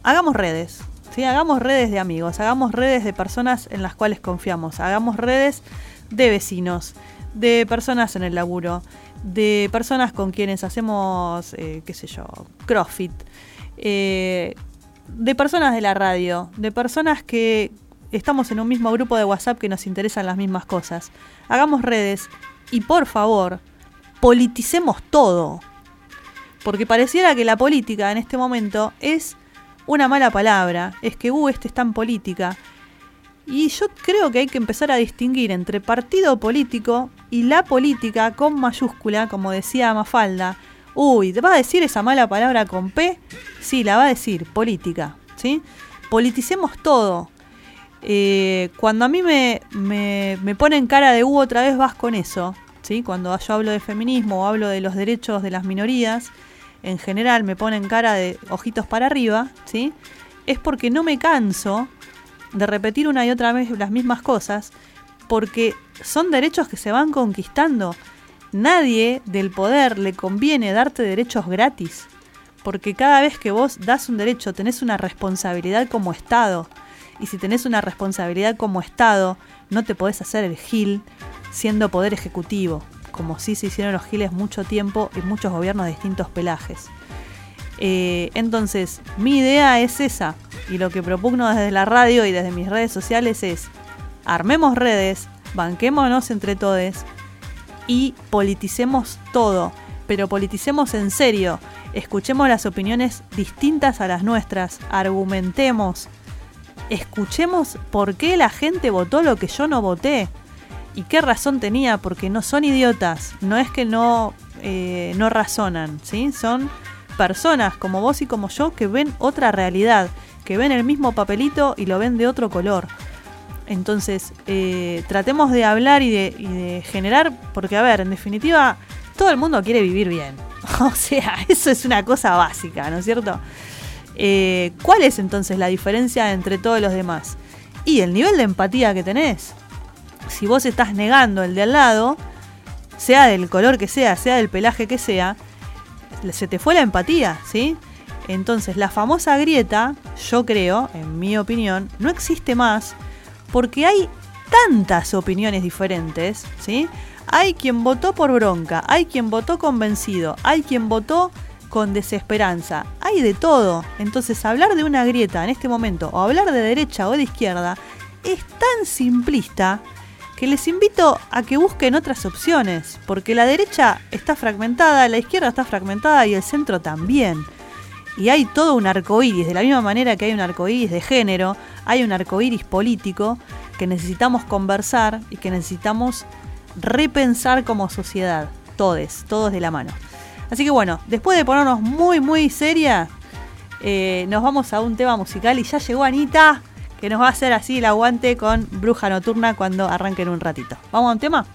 hagamos redes, ¿sí? hagamos redes de amigos, hagamos redes de personas en las cuales confiamos, hagamos redes de vecinos, de personas en el laburo, de personas con quienes hacemos, eh, qué sé yo, CrossFit, eh, de personas de la radio, de personas que estamos en un mismo grupo de WhatsApp que nos interesan las mismas cosas. Hagamos redes y por favor, politicemos todo. Porque pareciera que la política en este momento es una mala palabra, es que, uh, este está en política. Y yo creo que hay que empezar a distinguir entre partido político y la política con mayúscula, como decía Mafalda. Uy, ¿te va a decir esa mala palabra con P? Sí, la va a decir, política. ¿sí? Politicemos todo. Eh, cuando a mí me, me, me ponen cara de U otra vez vas con eso, ¿sí? cuando yo hablo de feminismo o hablo de los derechos de las minorías, en general me ponen cara de ojitos para arriba, ¿sí? es porque no me canso de repetir una y otra vez las mismas cosas, porque son derechos que se van conquistando. Nadie del poder le conviene darte derechos gratis, porque cada vez que vos das un derecho tenés una responsabilidad como Estado. Y si tenés una responsabilidad como Estado, no te podés hacer el gil siendo poder ejecutivo, como sí se hicieron los giles mucho tiempo y muchos gobiernos de distintos pelajes. Eh, entonces, mi idea es esa, y lo que propugno desde la radio y desde mis redes sociales es, armemos redes, banquémonos entre todos y politicemos todo, pero politicemos en serio, escuchemos las opiniones distintas a las nuestras, argumentemos, escuchemos por qué la gente votó lo que yo no voté y qué razón tenía, porque no son idiotas, no es que no, eh, no razonan, ¿sí? son personas como vos y como yo que ven otra realidad, que ven el mismo papelito y lo ven de otro color. Entonces, eh, tratemos de hablar y de, generar, porque a ver, en definitiva, todo el mundo quiere vivir bien. O sea, eso es una cosa básica, ¿no es cierto? Eh, ¿Cuál es entonces la diferencia entre todos los demás? Y el nivel de empatía que tenés. Si vos estás negando el de al lado, sea del color que sea, sea del pelaje que sea, se te fue la empatía, ¿sí? Entonces, la famosa grieta, yo creo, en mi opinión, no existe más porque hay tantas opiniones diferentes, ¿sí? Hay quien votó por bronca, hay quien votó convencido, hay quien votó con desesperanza. Hay de todo. Entonces hablar de una grieta en este momento o hablar de derecha o de izquierda es tan simplista que les invito a que busquen otras opciones, porque la derecha está fragmentada, la izquierda está fragmentada y el centro también. Y hay todo un arcoíris, de la misma manera que hay un arcoíris de género, hay un arcoíris político que necesitamos conversar y que necesitamos repensar como sociedad, todos, todos de la mano. Así que bueno, después de ponernos muy, muy seria, eh, nos vamos a un tema musical y ya llegó Anita, que nos va a hacer así el aguante con Bruja Nocturna cuando arranquen un ratito. ¿Vamos a un tema?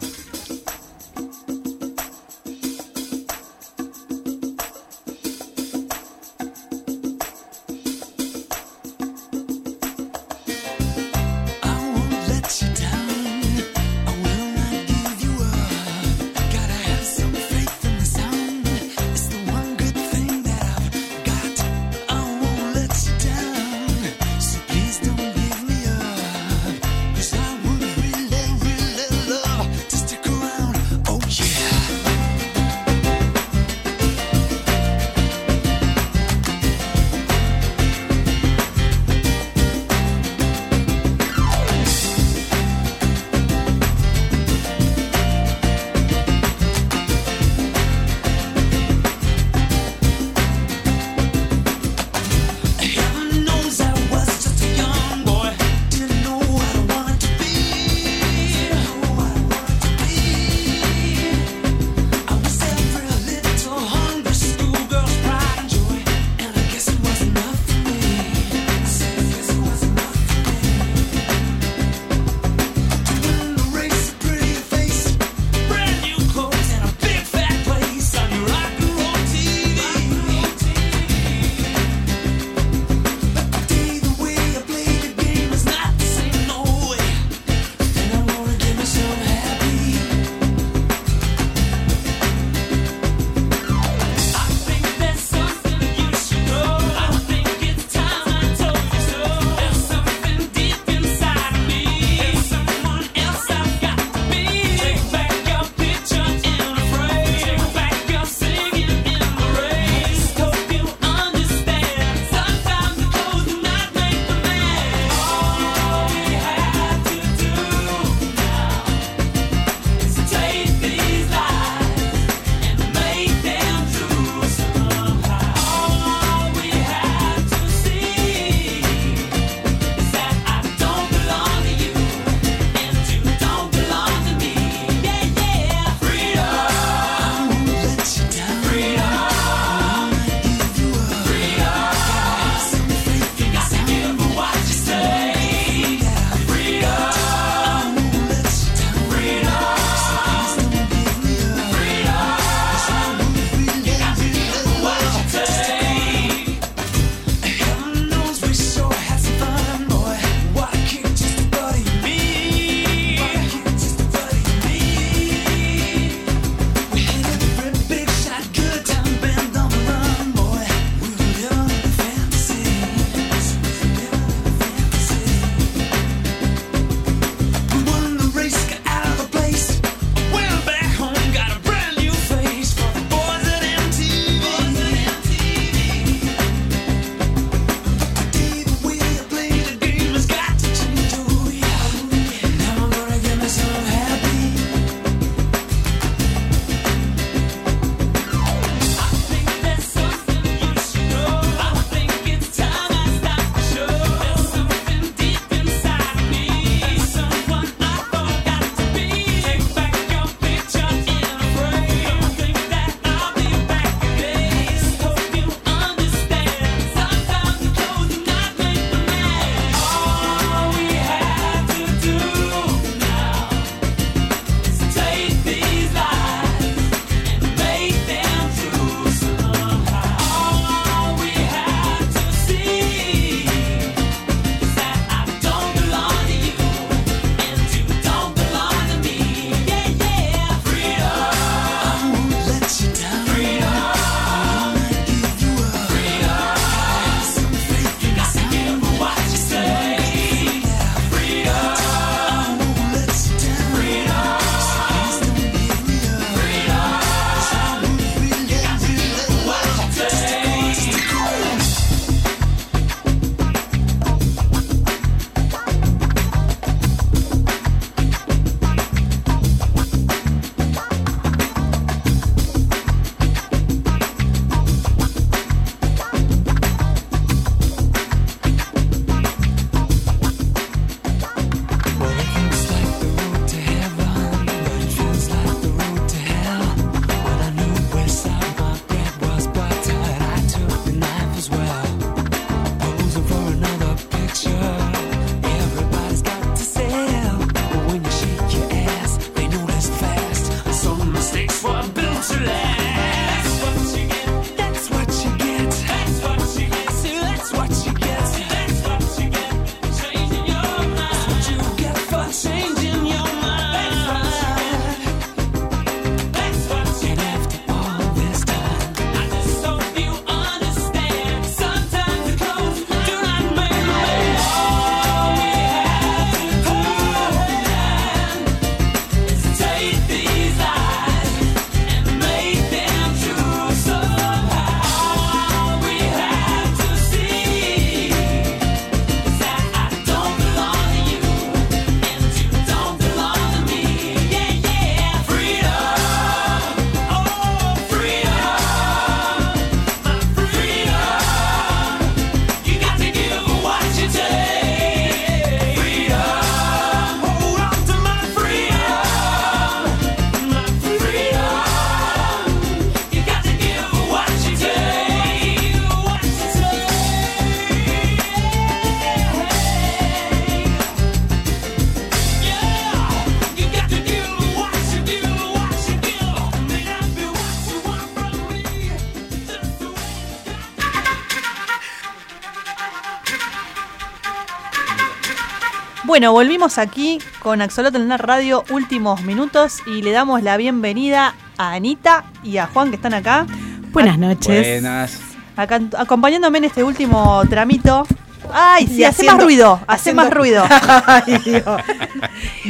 Bueno, volvimos aquí con Axolotl en la radio, últimos minutos, y le damos la bienvenida a Anita y a Juan que están acá. Buenas noches. Buenas. Acá, acompañándome en este último tramito. Ay, sí, Y hace haciendo- más ruido, hace haciendo- más ruido. Ay, Dios.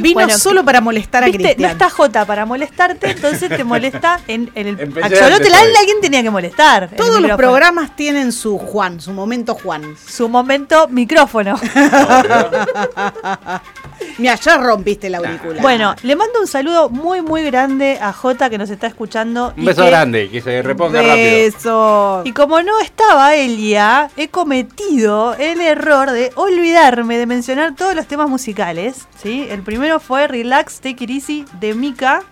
Vino Bueno, solo para molestar a Viste, no Cristian. está Jota para molestarte, entonces te molesta en, en el Land, hoy. alguien tenía que molestar. Todos los micrófono. programas tienen su Juan, su momento Juan. Su momento micrófono. Mira, ya rompiste la auricular. Bueno, le mando un saludo muy, muy grande a Jota que nos está escuchando. Un y beso que- grande, que se reponga rápido. Beso. Y como no estaba Elia, he cometido el error de olvidarme de mencionar todos los temas musicales. ¿sí? El primero fue Relax, Take It Easy de Mika.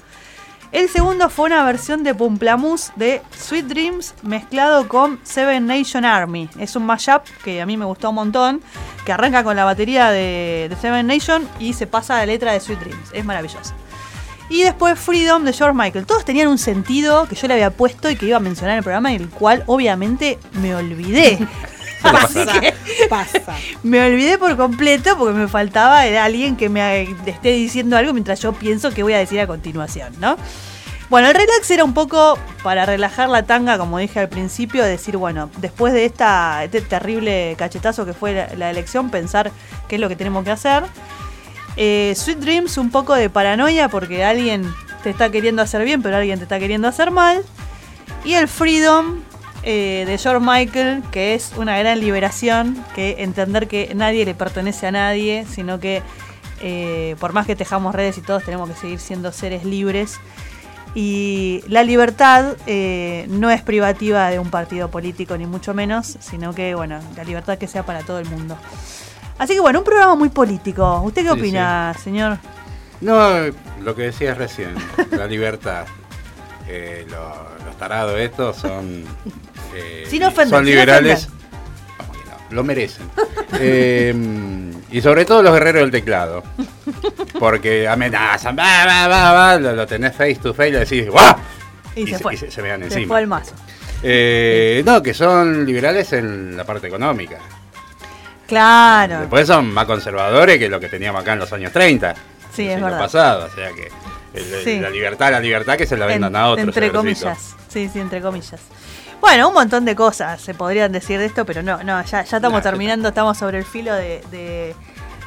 El segundo fue una versión de Pumplamus de Sweet Dreams mezclado con Seven Nation Army. Es un mashup que a mí me gustó un montón, que arranca con la batería de, Seven Nation y se pasa a la letra de Sweet Dreams. Es maravilloso. Y después Freedom de George Michael. Todos tenían un sentido que yo le había puesto y que iba a mencionar en el programa, el cual obviamente me olvidé. Así Pasa, que pasa. me olvidé por completo porque me faltaba alguien que me esté diciendo algo mientras yo pienso que voy a decir a continuación, ¿no? Bueno, el relax era un poco para relajar la tanga, como dije al principio, decir, bueno, después de esta, este terrible cachetazo que fue la, la elección, pensar qué es lo que tenemos que hacer. Eh, Sweet Dreams, un poco de paranoia porque alguien te está queriendo hacer bien, pero alguien te está queriendo hacer mal. Y el Freedom eh, de George Michael, que es una gran liberación, que entender que nadie le pertenece a nadie, sino que eh, por más que tejamos redes y todos tenemos que seguir siendo seres libres. Y la libertad eh, no es privativa de un partido político, ni mucho menos, sino que, bueno, la libertad que sea para todo el mundo. Así que, bueno, un programa muy político. ¿Usted qué Sí, opina, señor? No, lo que decías recién, la libertad. Eh, lo- los tarados estos son. Eh, Sin ofender, son sin liberales. No, lo merecen. Eh, y sobre todo los guerreros del teclado. Porque amenazan, va, va, va, va, lo, lo tenés face to face y le decís, ¡guau! Y, se, fue. y se, se vean Se encima. fue al mazo. Eh, no, que son liberales en la parte económica. Claro. Después son más conservadores que lo que teníamos acá en los años 30. Sí, es verdad. pasado. O sea que el- el- Sí. la libertad, la libertad que se la vendan En- a otros. Entre comillas. Sí, sí, entre comillas. Bueno, un montón de cosas se podrían decir de esto, pero no, no, ya, ya estamos Nah, terminando, estamos sobre el filo de, de-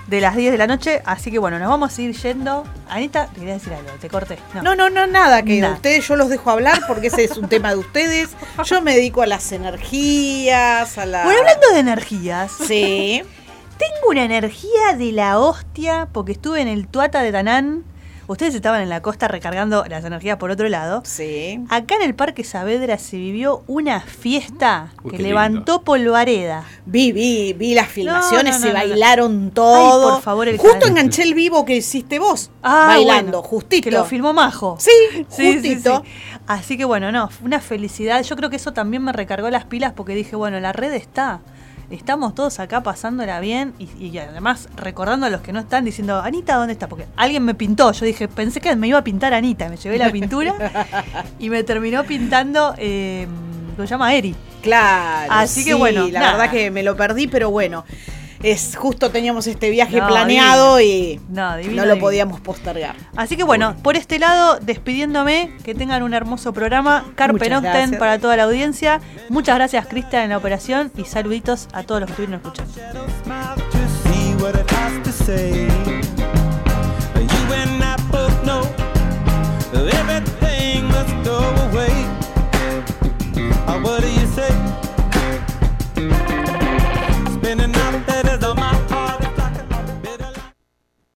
de las 10 de la noche, así que bueno, nos vamos a ir yendo. Anita, te quería decir algo, te corté. No, No, no, no, nada, que Nada. ustedes yo los dejo hablar porque ese es un tema de ustedes. Yo me dedico a las energías, a la... Bueno, hablando de energías, Sí. tengo una energía de la hostia porque estuve en el Tuata de Tanán. Ustedes estaban en la costa recargando las energías por otro lado. Sí. Acá en el Parque Saavedra se vivió una fiesta Uy, que levantó polvareda. Vi, vi, vi las filmaciones, no, no, se no, no. bailaron todo. Ay, por favor, el Justo canal. enganché el vivo que hiciste vos, Ah, bailando, bueno, justito. Que lo filmó Majo. Sí, Sí, sí, justito. sí. Así que bueno, no, fue una felicidad. Yo creo que eso también me recargó las pilas porque dije, bueno, la red está. Estamos todos acá pasándola bien y, y además recordando a los que no están diciendo, Anita, ¿dónde está? Porque alguien me pintó. Yo dije, pensé que me iba a pintar Anita. Me llevé la pintura y me terminó pintando, eh, lo llama Eri. Claro. Así que bueno, la nada. verdad que me lo perdí, pero bueno es justo teníamos este viaje planeado y no, lo podíamos postergar. Así que bueno, por este lado, despidiéndome, que tengan un hermoso programa. Carpe Noctem para toda la audiencia. Muchas gracias, Cristian, en la operación y saluditos a todos los que estuvieron escuchando.